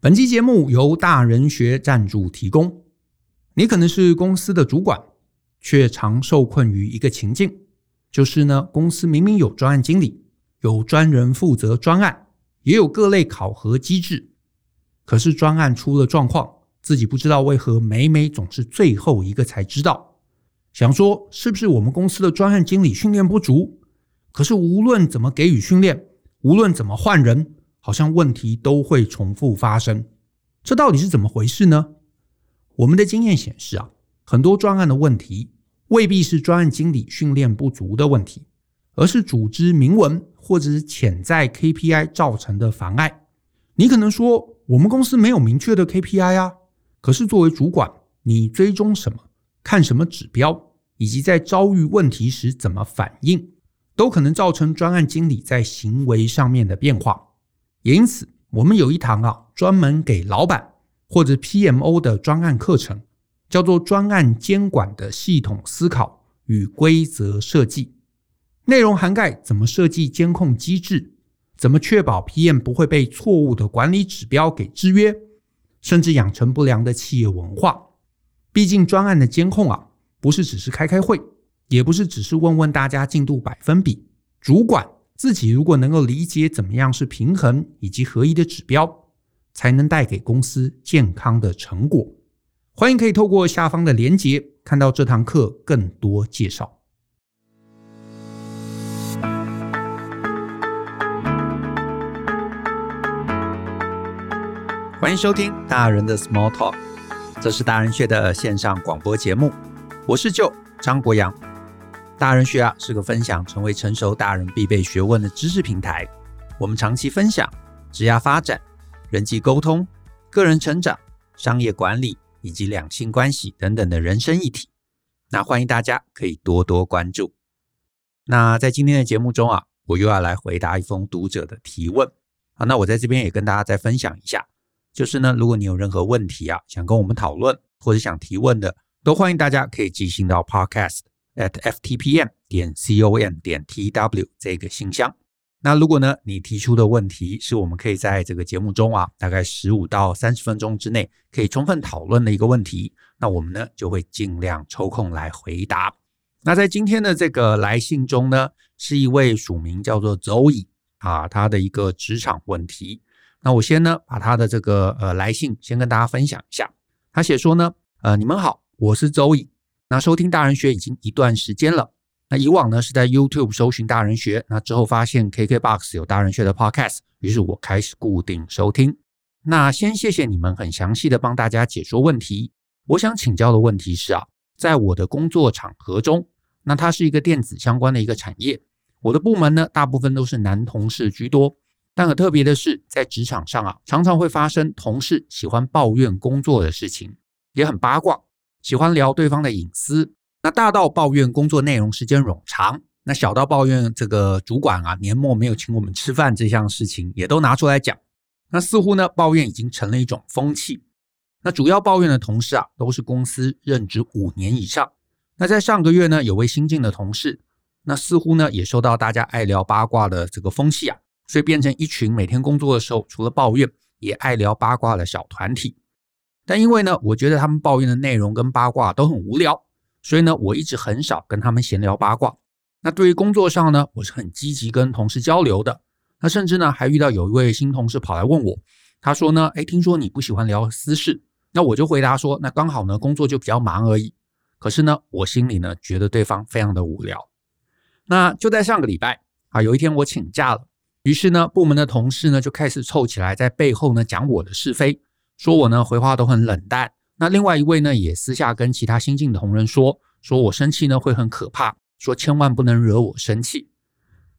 本期节目由大人学赞助提供。你可能是公司的主管，却常受困于一个情境，就是呢，公司明明有专案经理，有专人负责专案，也有各类考核机制，可是专案出了状况，自己不知道为何每每总是最后一个才知道。想说是不是我们公司的专案经理训练不足？可是无论怎么给予训练，无论怎么换人，好像问题都会重复发生。这到底是怎么回事呢？我们的经验显示啊，很多专案的问题未必是专案经理训练不足的问题，而是组织明文或者是潜在 KPI 造成的妨碍。你可能说，我们公司没有明确的 KPI 啊，可是作为主管，你追踪什么？看什么指标？以及在遭遇问题时怎么反应，都可能造成专案经理在行为上面的变化。因此，我们有一堂啊，专门给老板或者 PMO 的专案课程，叫做“专案监管的系统思考与规则设计”。内容涵盖怎么设计监控机制，怎么确保 PM 不会被错误的管理指标给制约，甚至养成不良的企业文化。毕竟，专案的监控啊。不是只是开开会，也不是只是问问大家进度百分比。主管自己如果能够理解怎么样是平衡以及合一的指标，才能带给公司健康的成果。欢迎可以透过下方的连结看到这堂课更多介绍。欢迎收听大人的 Small Talk，这是大人学的线上广播节目。我是舅张国阳，大人学啊是个分享成为成熟大人必备学问的知识平台。我们长期分享职业发展、人际沟通、个人成长、商业管理以及两性关系等等的人生议题。那欢迎大家可以多多关注。那在今天的节目中啊，我又要来回答一封读者的提问啊。那我在这边也跟大家再分享一下，就是呢，如果你有任何问题啊，想跟我们讨论或者想提问的。都欢迎大家可以寄信到 podcast at ftpm 点 com 点 tw 这个信箱。那如果呢，你提出的问题是我们可以在这个节目中啊，大概十五到三十分钟之内可以充分讨论的一个问题，那我们呢就会尽量抽空来回答。那在今天的这个来信中呢，是一位署名叫做 Zoe 啊，他的一个职场问题。那我先呢把他的这个呃来信先跟大家分享一下。他写说呢，呃，你们好。我是周易，那收听大人学已经一段时间了。那以往呢是在 YouTube 搜寻大人学，那之后发现 KKBOX 有大人学的 Podcast，于是我开始固定收听。那先谢谢你们很详细的帮大家解说问题。我想请教的问题是啊，在我的工作场合中，那它是一个电子相关的一个产业，我的部门呢大部分都是男同事居多，但很特别的是，在职场上啊，常常会发生同事喜欢抱怨工作的事情，也很八卦。喜欢聊对方的隐私，那大到抱怨工作内容时间冗长，那小到抱怨这个主管啊年末没有请我们吃饭这项事情，也都拿出来讲。那似乎呢抱怨已经成了一种风气。那主要抱怨的同事啊都是公司任职五年以上。那在上个月呢有位新进的同事，那似乎呢也受到大家爱聊八卦的这个风气啊，所以变成一群每天工作的时候除了抱怨也爱聊八卦的小团体。但因为呢，我觉得他们抱怨的内容跟八卦都很无聊，所以呢，我一直很少跟他们闲聊八卦。那对于工作上呢，我是很积极跟同事交流的。那甚至呢，还遇到有一位新同事跑来问我，他说呢，诶，听说你不喜欢聊私事，那我就回答说，那刚好呢，工作就比较忙而已。可是呢，我心里呢，觉得对方非常的无聊。那就在上个礼拜啊，有一天我请假了，于是呢，部门的同事呢就开始凑起来在背后呢讲我的是非。说我呢回话都很冷淡，那另外一位呢也私下跟其他新进的同仁说，说我生气呢会很可怕，说千万不能惹我生气。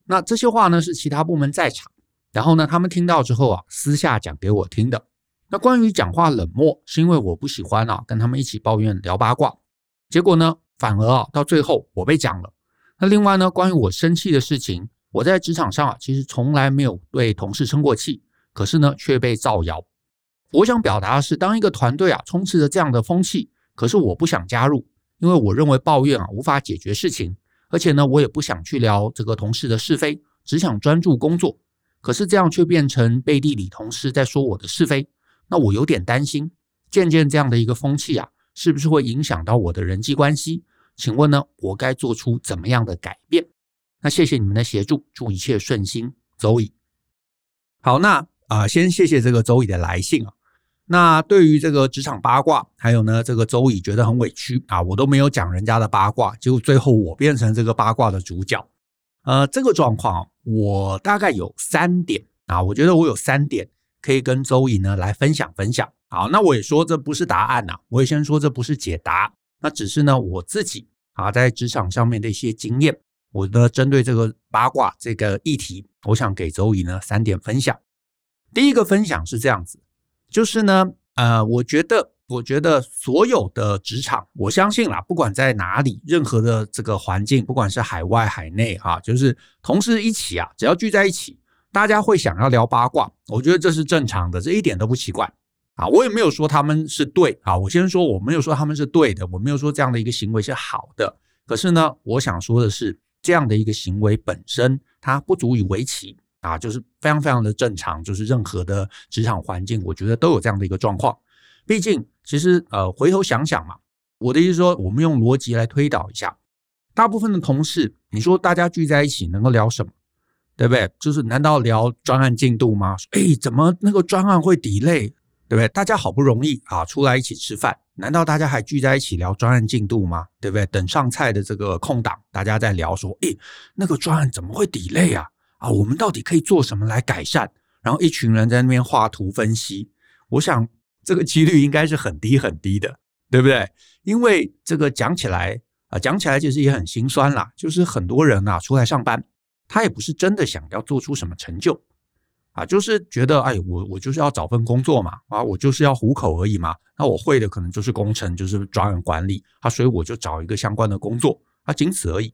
那这些话呢是其他部门在场，然后呢他们听到之后啊私下讲给我听的。那关于讲话冷漠，是因为我不喜欢啊跟他们一起抱怨聊八卦，结果呢反而啊到最后我被讲了。那另外呢关于我生气的事情，我在职场上啊其实从来没有对同事生过气，可是呢却被造谣。我想表达的是，当一个团队啊充斥着这样的风气，可是我不想加入，因为我认为抱怨啊无法解决事情，而且呢，我也不想去聊这个同事的是非，只想专注工作。可是这样却变成背地里同事在说我的是非，那我有点担心，渐渐这样的一个风气啊，是不是会影响到我的人际关系？请问呢，我该做出怎么样的改变？那谢谢你们的协助，祝一切顺心，周乙。好，那啊、先谢谢这个周乙的来信啊。那对于这个职场八卦，还有呢，这个周乙觉得很委屈啊，我都没有讲人家的八卦，结果最后我变成这个八卦的主角。呃，这个状况我大概有三点啊，我觉得我有三点可以跟周乙呢来分享分享。好，那我也说这不是答案呐、啊，我也先说这不是解答。那只是呢，我自己啊，在职场上面的一些经验，我的针对这个八卦这个议题，我想给周乙呢三点分享。第一个分享是这样子，就是呢，呃，我觉得，我觉得所有的职场，我相信啦，不管在哪里，任何的这个环境，不管是海外海内哈，就是同事一起啊，只要聚在一起，大家会想要聊八卦，我觉得这是正常的，这一点都不奇怪。啊，我也没有说他们是对啊，我先说我没有说他们是对的，我没有说这样的一个行为是好的。可是呢，我想说的是，这样的一个行为本身它不足以为奇啊，就是非常非常的正常，就是任何的职场环境，我觉得都有这样的一个状况。毕竟，其实呃，回头想想嘛，我的意思说，我们用逻辑来推导一下，大部分的同事，你说大家聚在一起能够聊什么？对不对？就是难道聊专案进度吗？哎，怎么那个专案会 delay？对不对？大家好不容易啊，出来一起吃饭，难道大家还聚在一起聊专案进度吗？对不对？等上菜的这个空档，大家在聊说，哎，那个专案怎么会 delay 啊？啊，我们到底可以做什么来改善？然后一群人在那边画图分析，我想这个几率应该是很低很低的，对不对？因为这个讲起来啊，讲起来其实也很心酸啦，就是很多人啊出来上班，他也不是真的想要做出什么成就。啊，就是觉得，哎，我我就是要找份工作嘛，啊，我就是要糊口而已嘛。那我会的可能就是工程，就是专案管理，啊，所以我就找一个相关的工作，啊，仅此而已。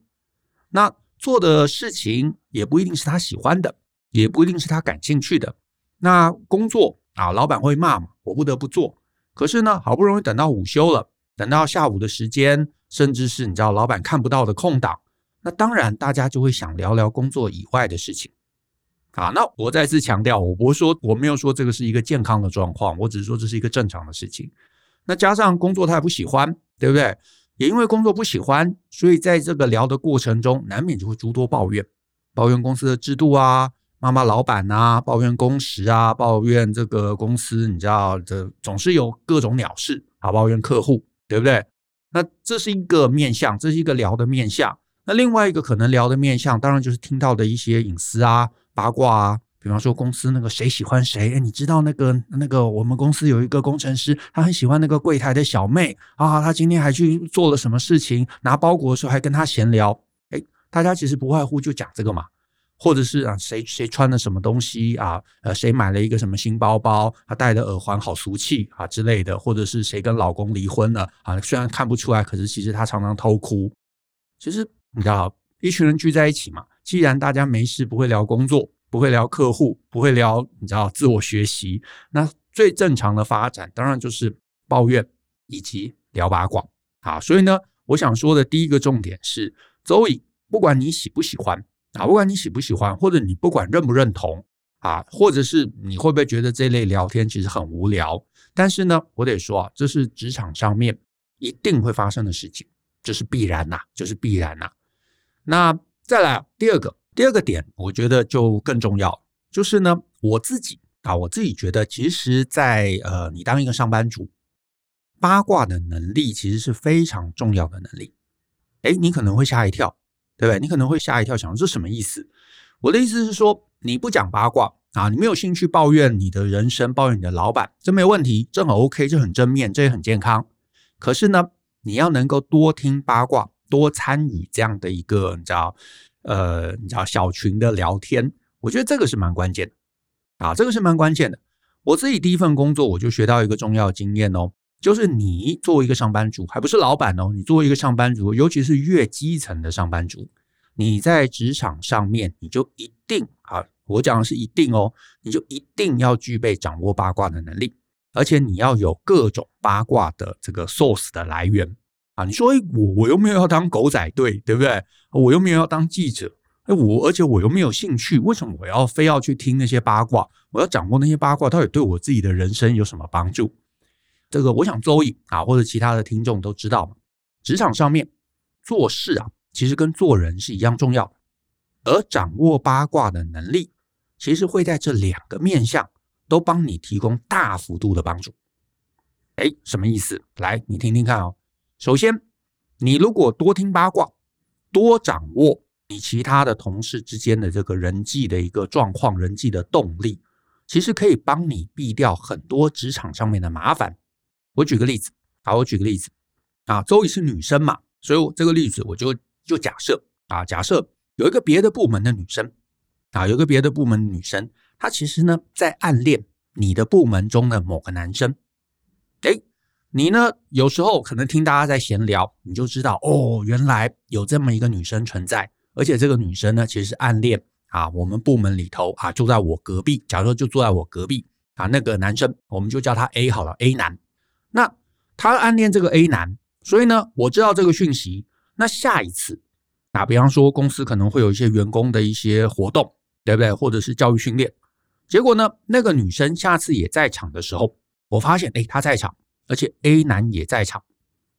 那做的事情也不一定是他喜欢的，也不一定是他感兴趣的。那工作啊，老板会骂嘛，我不得不做。可是呢，好不容易等到午休了，等到下午的时间，甚至是你知道老板看不到的空档，那当然大家就会想聊聊工作以外的事情。啊，那我再次强调，我不是说我没有说这个是一个健康的状况，我只是说这是一个正常的事情。那加上工作他也不喜欢，对不对？也因为工作不喜欢，所以在这个聊的过程中，难免就会诸多抱怨，抱怨公司的制度啊，骂骂老板啊，抱怨工时啊，抱怨这个公司，你知道，这总是有各种鸟事啊，抱怨客户，对不对？那这是一个面向，这是一个聊的面向。那另外一个可能聊的面向，当然就是听到的一些隐私啊。八卦啊，比方说公司那个谁喜欢谁，哎，你知道那个那个我们公司有一个工程师，他很喜欢那个柜台的小妹啊，他今天还去做了什么事情，拿包裹的时候还跟他闲聊，哎，大家其实不外乎就讲这个嘛，或者是啊谁谁穿了什么东西啊，呃谁买了一个什么新包包，他戴的耳环好俗气啊之类的，或者是谁跟老公离婚了啊，虽然看不出来，可是其实他常常偷哭，其实你知道。一群人聚在一起嘛，既然大家没事不会聊工作，不会聊客户，不会聊你知道自我学习，那最正常的发展当然就是抱怨以及聊八卦啊。所以呢，我想说的第一个重点是，周乙，不管你喜不喜欢啊，不管你喜不喜欢，或者你不管认不认同啊，或者是你会不会觉得这类聊天其实很无聊，但是呢，我得说啊，这是职场上面一定会发生的事情，这是必然呐，就是必然呐。那再来第二个，第二个点，我觉得就更重要，就是呢，我自己啊，我自己觉得，其实在，呃，你当一个上班族，八卦的能力其实是非常重要的能力。诶，你可能会吓一跳，对不对？你可能会吓一跳，想这什么意思？我的意思是说，你不讲八卦啊，你没有兴趣抱怨你的人生，抱怨你的老板，这没有问题，这很 OK，这很正面，这也很健康。可是呢，你要能够多听八卦。多参与这样的一个你知道，呃，你知道小群的聊天，我觉得这个是蛮关键的啊，这个是蛮关键的。我自己第一份工作我就学到一个重要经验哦，就是你作为一个上班族，还不是老板哦，你作为一个上班族，尤其是越基层的上班族，你在职场上面你就一定啊，我讲的是一定哦，你就一定要具备掌握八卦的能力，而且你要有各种八卦的这个 source 的来源。啊，你说，诶，我我又没有要当狗仔队，对不对？我又没有要当记者，哎，我而且我又没有兴趣，为什么我要非要去听那些八卦？我要掌握那些八卦，到底对我自己的人生有什么帮助？这个我想周易啊，或者其他的听众都知道嘛。职场上面做事啊，其实跟做人是一样重要的。而掌握八卦的能力，其实会在这两个面向都帮你提供大幅度的帮助。哎，什么意思？来，你听听看哦。首先，你如果多听八卦，多掌握。你其他的同事之间的这个人际的一个状况，人际的动力，其实可以帮你避掉很多职场上面的麻烦。我举个例子，好，我举个例子啊，周瑜是女生嘛，所以我这个例子我就就假设啊，假设有一个别的部门的女生啊，有个别的部门的女生，她其实呢在暗恋你的部门中的某个男生。诶，你呢有时候可能听大家在闲聊，你就知道哦，原来有这么一个女生存在。而且这个女生呢，其实是暗恋啊，我们部门里头啊，住在我隔壁。假如说就坐在我隔壁啊，那个男生，我们就叫他 A 好了，A 男。那他暗恋这个 A 男，所以呢，我知道这个讯息。那下一次啊，比方说公司可能会有一些员工的一些活动，对不对？或者是教育训练。结果呢，那个女生下次也在场的时候，我发现，诶，她在场，而且 A 男也在场。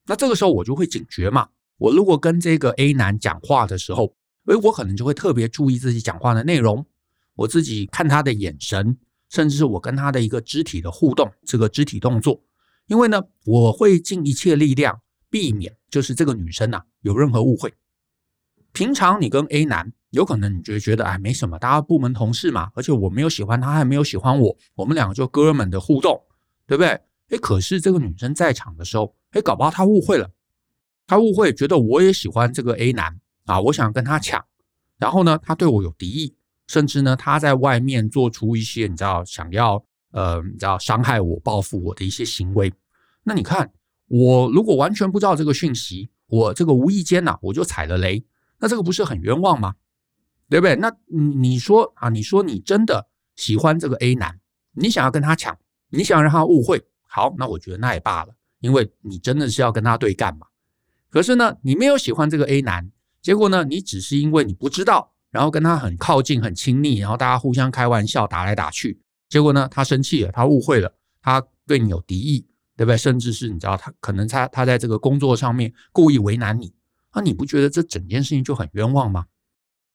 那这个时候我就会警觉嘛。我如果跟这个 A 男讲话的时候，诶，我可能就会特别注意自己讲话的内容，我自己看他的眼神，甚至是我跟他的一个肢体的互动，这个肢体动作，因为呢，我会尽一切力量避免，就是这个女生呐有任何误会。平常你跟 A 男，有可能你就觉得哎没什么，大家部门同事嘛，而且我没有喜欢他，还没有喜欢我，我们两个就哥们的互动，对不对？诶，可是这个女生在场的时候，诶，搞不好她误会了，她误会觉得我也喜欢这个 A 男。啊，我想跟他抢，然后呢，他对我有敌意，甚至呢，他在外面做出一些你知道想要呃，你知道伤害我、报复我的一些行为。那你看，我如果完全不知道这个讯息，我这个无意间呐，我就踩了雷，那这个不是很冤枉吗？对不对？那你说啊，你说你真的喜欢这个 A 男，你想要跟他抢，你想让他误会，好，那我觉得那也罢了，因为你真的是要跟他对干嘛。可是呢，你没有喜欢这个 A 男。结果呢，你只是因为你不知道，然后跟他很靠近、很亲密，然后大家互相开玩笑、打来打去。结果呢，他生气了，他误会了，他对你有敌意，对不对？甚至是你知道，他可能他他在这个工作上面故意为难你，那你不觉得这整件事情就很冤枉吗？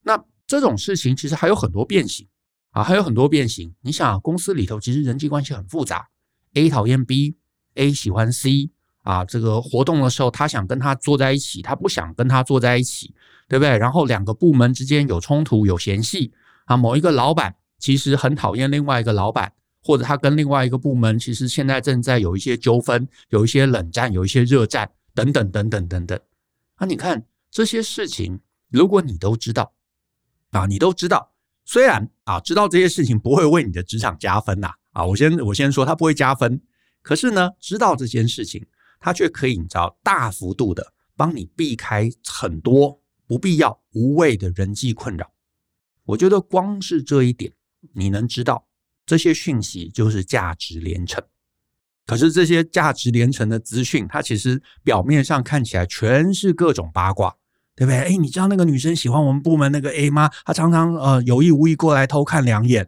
那这种事情其实还有很多变形啊，还有很多变形。你想，公司里头其实人际关系很复杂，A 讨厌 B，A 喜欢 C。啊，这个活动的时候，他想跟他坐在一起，他不想跟他坐在一起，对不对？然后两个部门之间有冲突、有嫌隙啊。某一个老板其实很讨厌另外一个老板，或者他跟另外一个部门其实现在正在有一些纠纷、有一些冷战、有一些热战等等等等等等。啊，你看这些事情，如果你都知道啊，你都知道，虽然啊，知道这些事情不会为你的职场加分呐，啊我先我先说他不会加分，可是呢，知道这件事情。他却可以，你知道，大幅度的帮你避开很多不必要、无谓的人际困扰。我觉得光是这一点，你能知道这些讯息就是价值连城。可是这些价值连城的资讯，它其实表面上看起来全是各种八卦，对不对？哎，你知道那个女生喜欢我们部门那个 A 吗？她常常呃有意无意过来偷看两眼，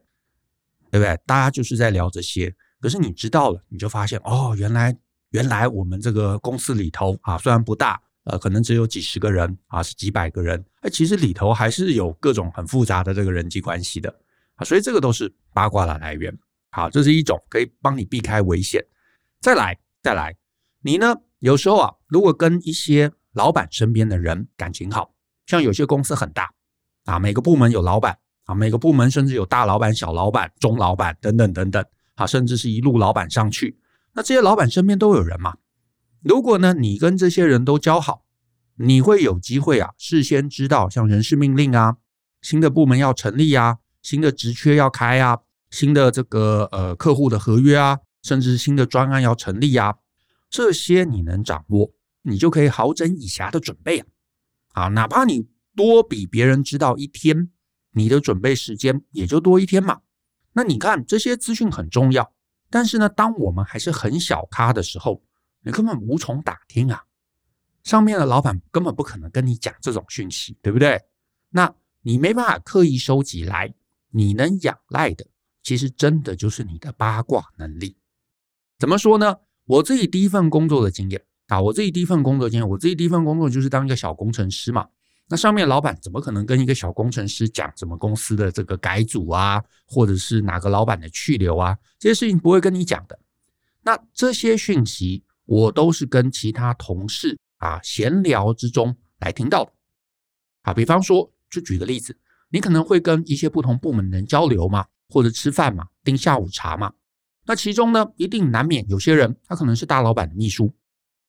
对不对？大家就是在聊这些。可是你知道了，你就发现哦，原来。原来我们这个公司里头啊，虽然不大，呃，可能只有几十个人啊，是几百个人，哎，其实里头还是有各种很复杂的这个人际关系的啊，所以这个都是八卦的来源。好，这是一种可以帮你避开危险。再来，再来，你呢？有时候啊，如果跟一些老板身边的人感情好，像有些公司很大啊，每个部门有老板啊，每个部门甚至有大老板、小老板、中老板等等等等啊，甚至是一路老板上去。那这些老板身边都有人嘛？如果呢，你跟这些人都交好，你会有机会啊，事先知道像人事命令啊、新的部门要成立啊、新的职缺要开啊、新的这个呃客户的合约啊，甚至新的专案要成立啊，这些你能掌握，你就可以好整以暇的准备啊。啊，哪怕你多比别人知道一天，你的准备时间也就多一天嘛。那你看这些资讯很重要。但是呢，当我们还是很小咖的时候，你根本无从打听啊。上面的老板根本不可能跟你讲这种讯息，对不对？那你没办法刻意收集来，你能仰赖的，其实真的就是你的八卦能力。怎么说呢？我自己第一份工作的经验啊，我自己第一份工作经验，我自己第一份工作就是当一个小工程师嘛。那上面老板怎么可能跟一个小工程师讲什么公司的这个改组啊，或者是哪个老板的去留啊，这些事情不会跟你讲的。那这些讯息我都是跟其他同事啊闲聊之中来听到的。啊，比方说，就举个例子，你可能会跟一些不同部门的人交流嘛，或者吃饭嘛，订下午茶嘛。那其中呢，一定难免有些人，他可能是大老板的秘书。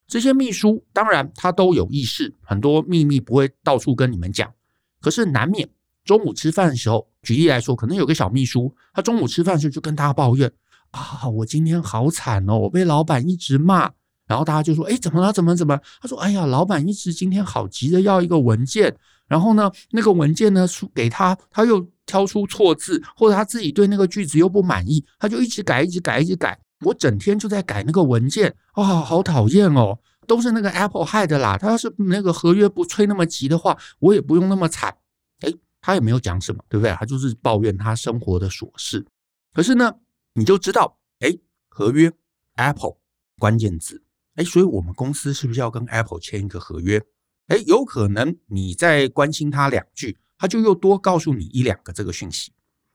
这些秘书当然他都有意识，很多秘密不会到处跟你们讲。可是难免中午吃饭的时候，举例来说，可能有个小秘书，他中午吃饭的时候就跟大家抱怨啊，我今天好惨哦，我被老板一直骂。然后大家就说，哎，怎么了？怎么怎么？他说，哎呀，老板一直今天好急着要一个文件，然后呢，那个文件呢出给他，他又。挑出错字，或者他自己对那个句子又不满意，他就一直改，一直改，一直改。我整天就在改那个文件，啊、哦，好讨厌哦！都是那个 Apple 害的啦。他要是那个合约不催那么急的话，我也不用那么惨。哎，他也没有讲什么，对不对？他就是抱怨他生活的琐事。可是呢，你就知道，哎，合约 Apple 关键字，哎，所以我们公司是不是要跟 Apple 签一个合约？哎，有可能你再关心他两句。他就又多告诉你一两个这个讯息，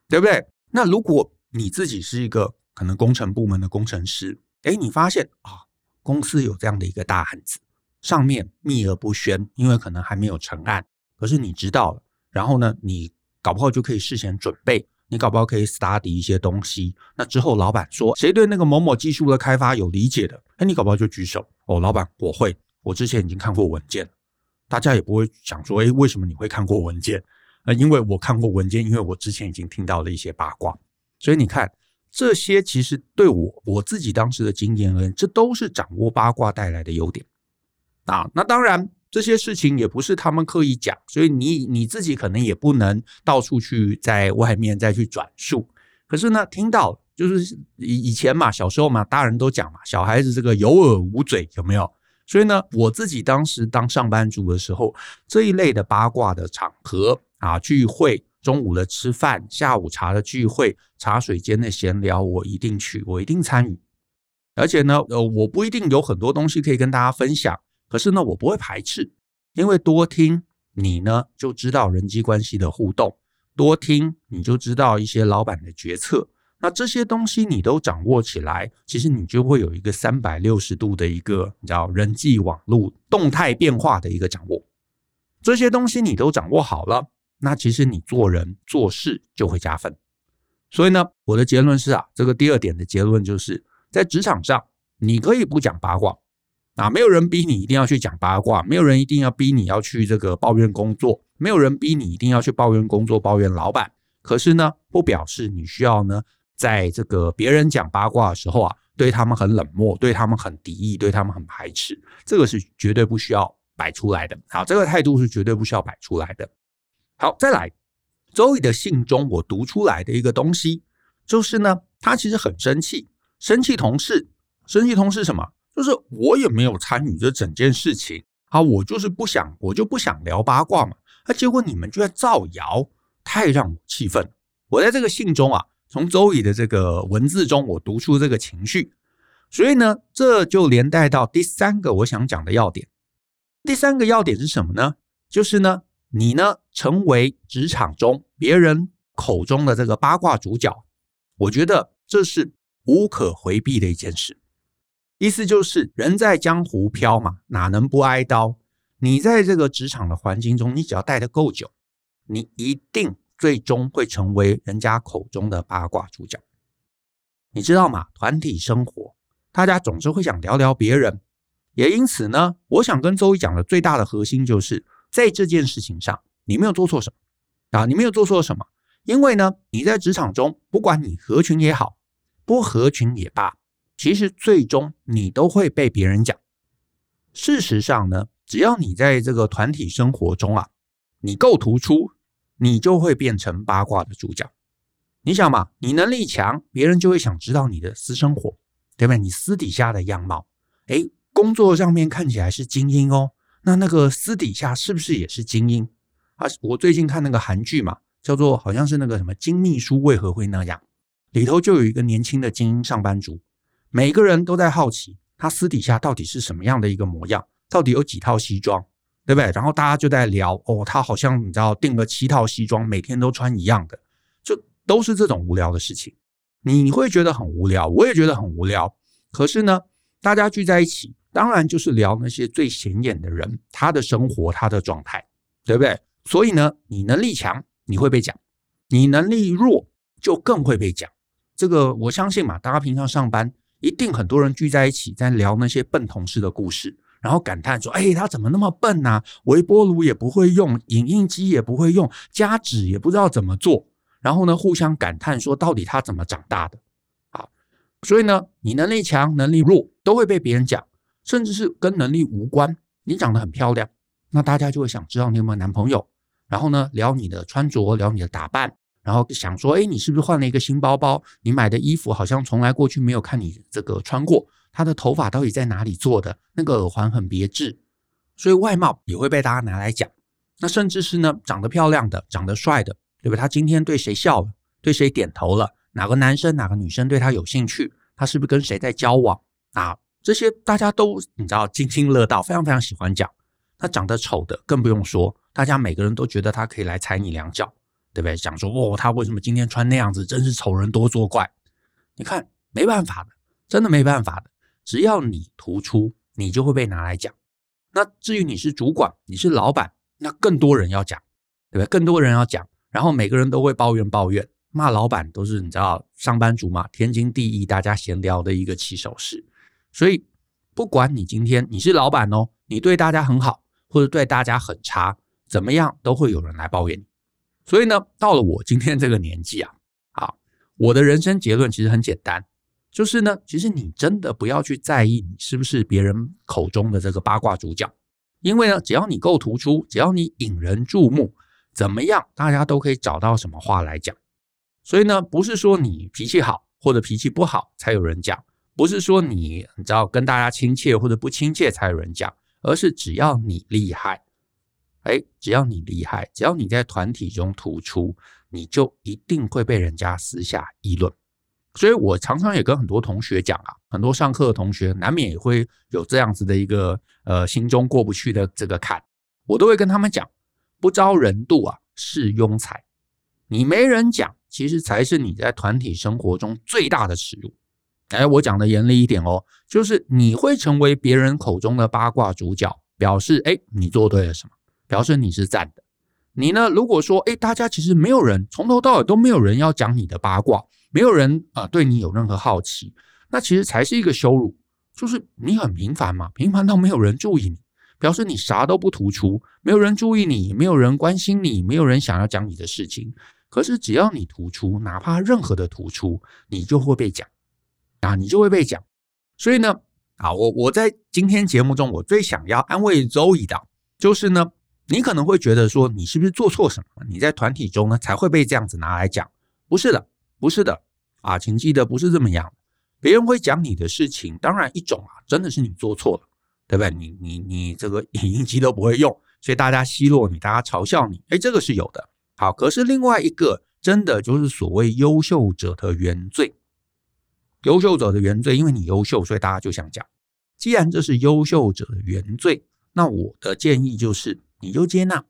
对不对？那如果你自己是一个可能工程部门的工程师，诶，你发现啊，公司有这样的一个大案子，上面秘而不宣，因为可能还没有成案，可是你知道了，然后呢，你搞不好就可以事先准备，你搞不好可以 study 一些东西。那之后老板说，谁对那个某某技术的开发有理解的，诶，你搞不好就举手，哦，老板我会，我之前已经看过文件。大家也不会想说，诶，为什么你会看过文件？呃，因为我看过文件，因为我之前已经听到了一些八卦，所以你看，这些其实对我我自己当时的经验而言，这都是掌握八卦带来的优点啊。那当然，这些事情也不是他们刻意讲，所以你你自己可能也不能到处去在外面再去转述。可是呢，听到就是以以前嘛，小时候嘛，大人都讲嘛，小孩子这个有耳无嘴，有没有？所以呢，我自己当时当上班族的时候，这一类的八卦的场合啊，聚会，中午的吃饭，下午茶的聚会，茶水间的闲聊，我一定去，我一定参与。而且呢，呃，我不一定有很多东西可以跟大家分享，可是呢，我不会排斥，因为多听你呢就知道人际关系的互动，多听你就知道一些老板的决策。那这些东西你都掌握起来，其实你就会有一个三百六十度的一个，你知道人际网络动态变化的一个掌握。这些东西你都掌握好了，那其实你做人做事就会加分。所以呢，我的结论是啊，这个第二点的结论就是在职场上，你可以不讲八卦啊，没有人逼你一定要去讲八卦，没有人一定要逼你要去这个抱怨工作，没有人逼你一定要去抱怨工作、抱怨老板。可是呢，不表示你需要呢。在这个别人讲八卦的时候啊，对他们很冷漠，对他们很敌意，对他们很排斥，这个是绝对不需要摆出来的。好，这个态度是绝对不需要摆出来的。好，再来，周易的信中我读出来的一个东西，就是呢，他其实很生气，生气同事，生气同事什么？就是我也没有参与这整件事情啊，我就是不想，我就不想聊八卦嘛。那结果你们居然造谣，太让我气愤。我在这个信中啊。从周乙的这个文字中，我读出这个情绪，所以呢，这就连带到第三个我想讲的要点。第三个要点是什么呢？就是呢，你呢成为职场中别人口中的这个八卦主角，我觉得这是无可回避的一件事。意思就是，人在江湖飘嘛，哪能不挨刀？你在这个职场的环境中，你只要待得够久，你一定。最终会成为人家口中的八卦主角，你知道吗？团体生活，大家总是会想聊聊别人，也因此呢，我想跟周一讲的最大的核心就是在这件事情上，你没有做错什么啊，你没有做错什么，因为呢，你在职场中，不管你合群也好，不合群也罢，其实最终你都会被别人讲。事实上呢，只要你在这个团体生活中啊，你够突出。你就会变成八卦的主角。你想嘛，你能力强，别人就会想知道你的私生活，对不对？你私底下的样貌，诶，工作上面看起来是精英哦，那那个私底下是不是也是精英啊，我最近看那个韩剧嘛，叫做好像是那个什么金秘书为何会那样，里头就有一个年轻的精英上班族，每个人都在好奇他私底下到底是什么样的一个模样，到底有几套西装，对不对？然后大家就在聊哦，他好像你知道订了七套西装，每天都穿一样的，就都是这种无聊的事情，你会觉得很无聊，我也觉得很无聊。可是呢，大家聚在一起，当然就是聊那些最显眼的人，他的生活，他的状态，对不对？所以呢，你能力强，你会被讲；你能力弱，就更会被讲。这个我相信嘛，大家平常上班，一定很多人聚在一起，在聊那些笨同事的故事，然后感叹说：“哎，他怎么那么笨呢？微波炉也不会用，影印机也不会用，加纸也不知道怎么做。”然后呢，互相感叹说：“到底他怎么长大的？”啊所以呢，你能力强、能力弱都会被别人讲，甚至是跟能力无关。你长得很漂亮，那大家就会想知道你有没有男朋友，然后呢，聊你的穿着，聊你的打扮，然后想说，哎，你是不是换了一个新包包？你买的衣服好像从来过去没有看你这个穿过。他的头发到底在哪里做的？那个耳环很别致，所以外貌也会被大家拿来讲。那甚至是呢，长得漂亮的、长得帅的，对吧？他今天对谁笑了？对谁点头了？哪个男生、哪个女生对他有兴趣？他是不是跟谁在交往啊？这些大家都你知道津津乐道，非常非常喜欢讲。他长得丑的更不用说，大家每个人都觉得他可以来踩你两脚，对不对？讲说哦，他为什么今天穿那样子，真是丑人多作怪。你看，没办法的，真的没办法的。只要你突出，你就会被拿来讲。那至于你是主管，你是老板，那更多人要讲，对不对？更多人要讲，然后每个人都会抱怨抱怨。骂老板都是你知道上班族嘛，天经地义，大家闲聊的一个起手式。所以不管你今天你是老板哦，你对大家很好，或者对大家很差，怎么样都会有人来抱怨你。所以呢，到了我今天这个年纪啊，啊，我的人生结论其实很简单，就是呢，其实你真的不要去在意你是不是别人口中的这个八卦主角，因为呢，只要你够突出，只要你引人注目，怎么样，大家都可以找到什么话来讲。所以呢，不是说你脾气好或者脾气不好才有人讲，不是说你你知道跟大家亲切或者不亲切才有人讲，而是只要你厉害，哎，只要你厉害，只要你在团体中突出，你就一定会被人家私下议论。所以我常常也跟很多同学讲啊，很多上课的同学难免也会有这样子的一个呃心中过不去的这个坎，我都会跟他们讲，不招人妒啊，是庸才，你没人讲。其实才是你在团体生活中最大的耻辱。哎，我讲的严厉一点哦，就是你会成为别人口中的八卦主角，表示哎，你做对了什么？表示你是赞的。你呢？如果说哎，大家其实没有人从头到尾都没有人要讲你的八卦，没有人啊对你有任何好奇，那其实才是一个羞辱。就是你很平凡嘛，平凡到没有人注意你，表示你啥都不突出，没有人注意你，没有人关心你，没有人想要讲你的事情。可是只要你突出，哪怕任何的突出，你就会被讲啊，你就会被讲。所以呢，啊，我我在今天节目中，我最想要安慰 Zoe 的，就是呢，你可能会觉得说，你是不是做错什么？你在团体中呢，才会被这样子拿来讲？不是的，不是的，啊，请记得不是这么样。别人会讲你的事情，当然一种啊，真的是你做错了，对不对？你你你这个影印机都不会用，所以大家奚落你，大家嘲笑你，哎，这个是有的。好，可是另外一个真的就是所谓优秀者的原罪，优秀者的原罪，因为你优秀，所以大家就想讲。既然这是优秀者的原罪，那我的建议就是，你就接纳，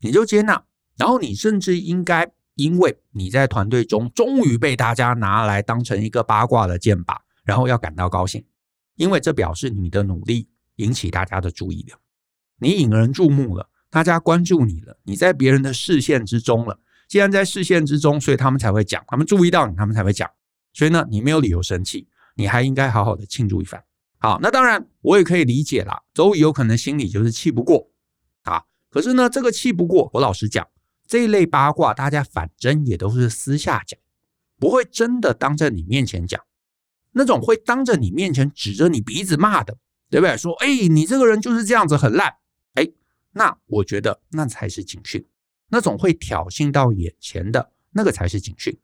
你就接纳，然后你甚至应该，因为你在团队中终于被大家拿来当成一个八卦的箭靶，然后要感到高兴，因为这表示你的努力引起大家的注意了，你引人注目了。大家关注你了，你在别人的视线之中了。既然在视线之中，所以他们才会讲，他们注意到你，他们才会讲。所以呢，你没有理由生气，你还应该好好的庆祝一番。好，那当然我也可以理解啦，周瑜有可能心里就是气不过啊。可是呢，这个气不过，我老实讲，这一类八卦，大家反正也都是私下讲，不会真的当着你面前讲。那种会当着你面前指着你鼻子骂的，对不对？说，哎，你这个人就是这样子，很烂。那我觉得那才是警讯，那种会挑衅到眼前的那个才是警讯。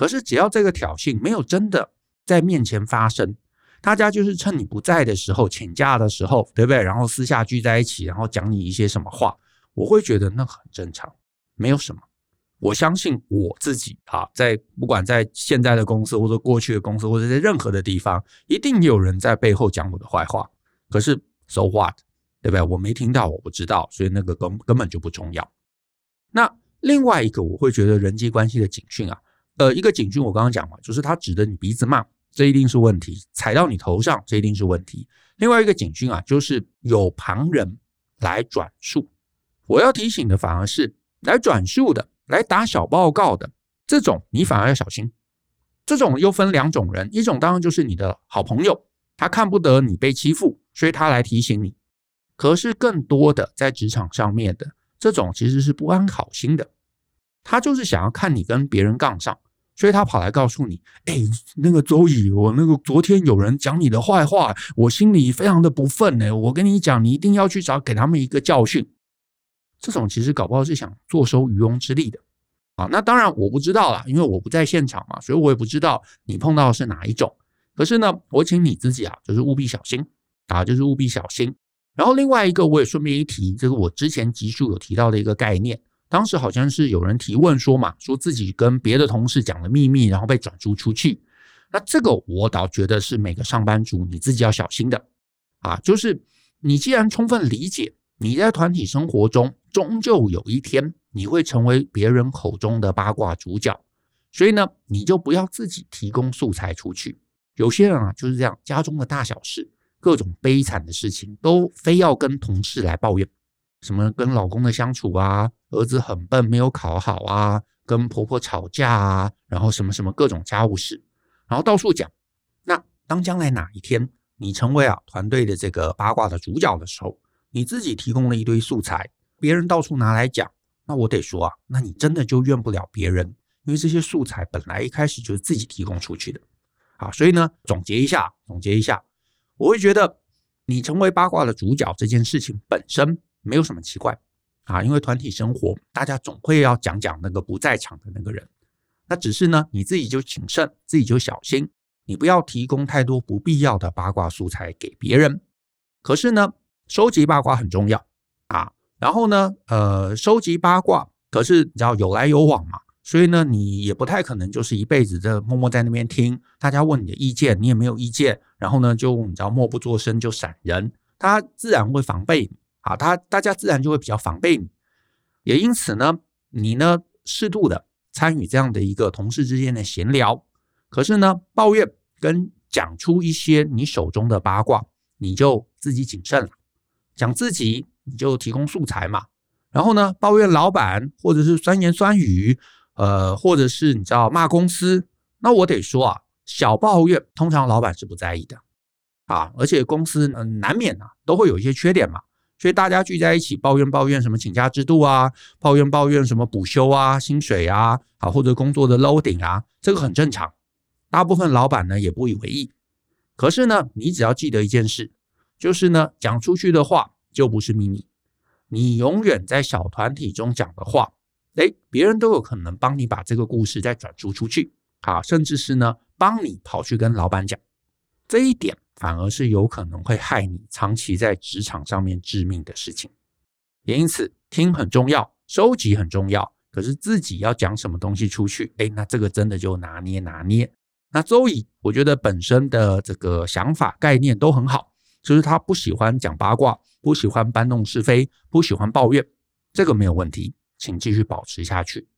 可是只要这个挑衅没有真的在面前发生，大家就是趁你不在的时候请假的时候，对不对？然后私下聚在一起，然后讲你一些什么话，我会觉得那很正常，没有什么。我相信我自己啊，在不管在现在的公司，或者过去的公司，或者在任何的地方，一定有人在背后讲我的坏话。可是，so what，对不对？我没听到，我不知道，所以那个根根本就不重要。那另外一个，我会觉得人际关系的警讯啊，呃，一个警讯我刚刚讲嘛，就是他指着你鼻子骂，这一定是问题；踩到你头上，这一定是问题。另外一个警讯啊，就是有旁人来转述。我要提醒的反而是来转述的。来打小报告的这种，你反而要小心。这种又分两种人，一种当然就是你的好朋友，他看不得你被欺负，所以他来提醒你。可是更多的在职场上面的这种，其实是不安好心的，他就是想要看你跟别人杠上，所以他跑来告诉你：“哎，那个周乙，我那个昨天有人讲你的坏话，我心里非常的不忿呢。我跟你讲，你一定要去找给他们一个教训。”这种其实搞不好是想坐收渔翁之利的，啊，那当然我不知道啦，因为我不在现场嘛，所以我也不知道你碰到的是哪一种。可是呢，我请你自己啊，就是务必小心啊，就是务必小心。然后另外一个，我也顺便一提，这个我之前集数有提到的一个概念，当时好像是有人提问说嘛，说自己跟别的同事讲了秘密，然后被转租出去。那这个我倒觉得是每个上班族你自己要小心的啊，就是你既然充分理解。你在团体生活中，终究有一天你会成为别人口中的八卦主角，所以呢，你就不要自己提供素材出去。有些人啊就是这样，家中的大小事，各种悲惨的事情，都非要跟同事来抱怨，什么跟老公的相处啊，儿子很笨没有考好啊，跟婆婆吵架啊，然后什么什么各种家务事，然后到处讲。那当将来哪一天你成为啊团队的这个八卦的主角的时候，你自己提供了一堆素材，别人到处拿来讲，那我得说啊，那你真的就怨不了别人，因为这些素材本来一开始就是自己提供出去的，啊，所以呢，总结一下，总结一下，我会觉得你成为八卦的主角这件事情本身没有什么奇怪啊，因为团体生活大家总会要讲讲那个不在场的那个人，那只是呢，你自己就谨慎，自己就小心，你不要提供太多不必要的八卦素材给别人，可是呢。收集八卦很重要啊，然后呢，呃，收集八卦，可是你知道有来有往嘛，所以呢，你也不太可能就是一辈子在默默在那边听大家问你的意见，你也没有意见，然后呢，就你知道默不作声就闪人，他自然会防备啊，他大家自然就会比较防备你，也因此呢，你呢适度的参与这样的一个同事之间的闲聊，可是呢，抱怨跟讲出一些你手中的八卦，你就自己谨慎了。讲自己，你就提供素材嘛。然后呢，抱怨老板，或者是酸言酸语，呃，或者是你知道骂公司，那我得说啊，小抱怨通常老板是不在意的啊。而且公司嗯难免啊都会有一些缺点嘛，所以大家聚在一起抱怨抱怨什么请假制度啊，抱怨抱怨什么补休啊、薪水啊，啊或者工作的 loading 啊，这个很正常。大部分老板呢也不以为意。可是呢，你只要记得一件事。就是呢，讲出去的话就不是秘密。你永远在小团体中讲的话，诶，别人都有可能帮你把这个故事再转述出去，啊，甚至是呢，帮你跑去跟老板讲。这一点反而是有可能会害你长期在职场上面致命的事情。也因此，听很重要，收集很重要，可是自己要讲什么东西出去，诶，那这个真的就拿捏拿捏。那周乙，我觉得本身的这个想法概念都很好。就是他不喜欢讲八卦，不喜欢搬弄是非，不喜欢抱怨，这个没有问题，请继续保持下去，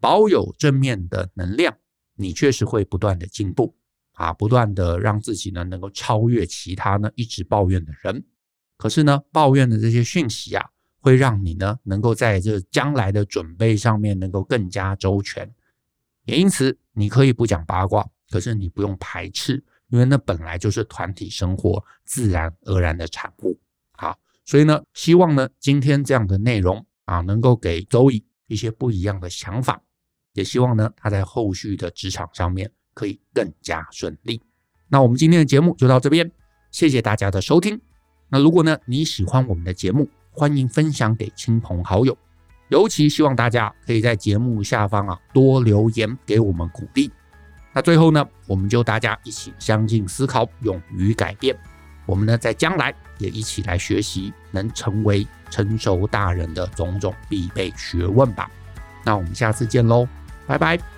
保有正面的能量，你确实会不断的进步啊，不断的让自己呢能够超越其他呢一直抱怨的人。可是呢，抱怨的这些讯息啊，会让你呢能够在这将来的准备上面能够更加周全。也因此，你可以不讲八卦，可是你不用排斥。因为那本来就是团体生活自然而然的产物，好，所以呢，希望呢今天这样的内容啊，能够给周易一些不一样的想法，也希望呢他在后续的职场上面可以更加顺利。那我们今天的节目就到这边，谢谢大家的收听。那如果呢你喜欢我们的节目，欢迎分享给亲朋好友，尤其希望大家可以在节目下方啊多留言给我们鼓励。那最后呢，我们就大家一起相信、思考，勇于改变。我们呢在将来也一起来学习，能成为成熟大人的种种必备学问吧。那我们下次见喽，拜拜。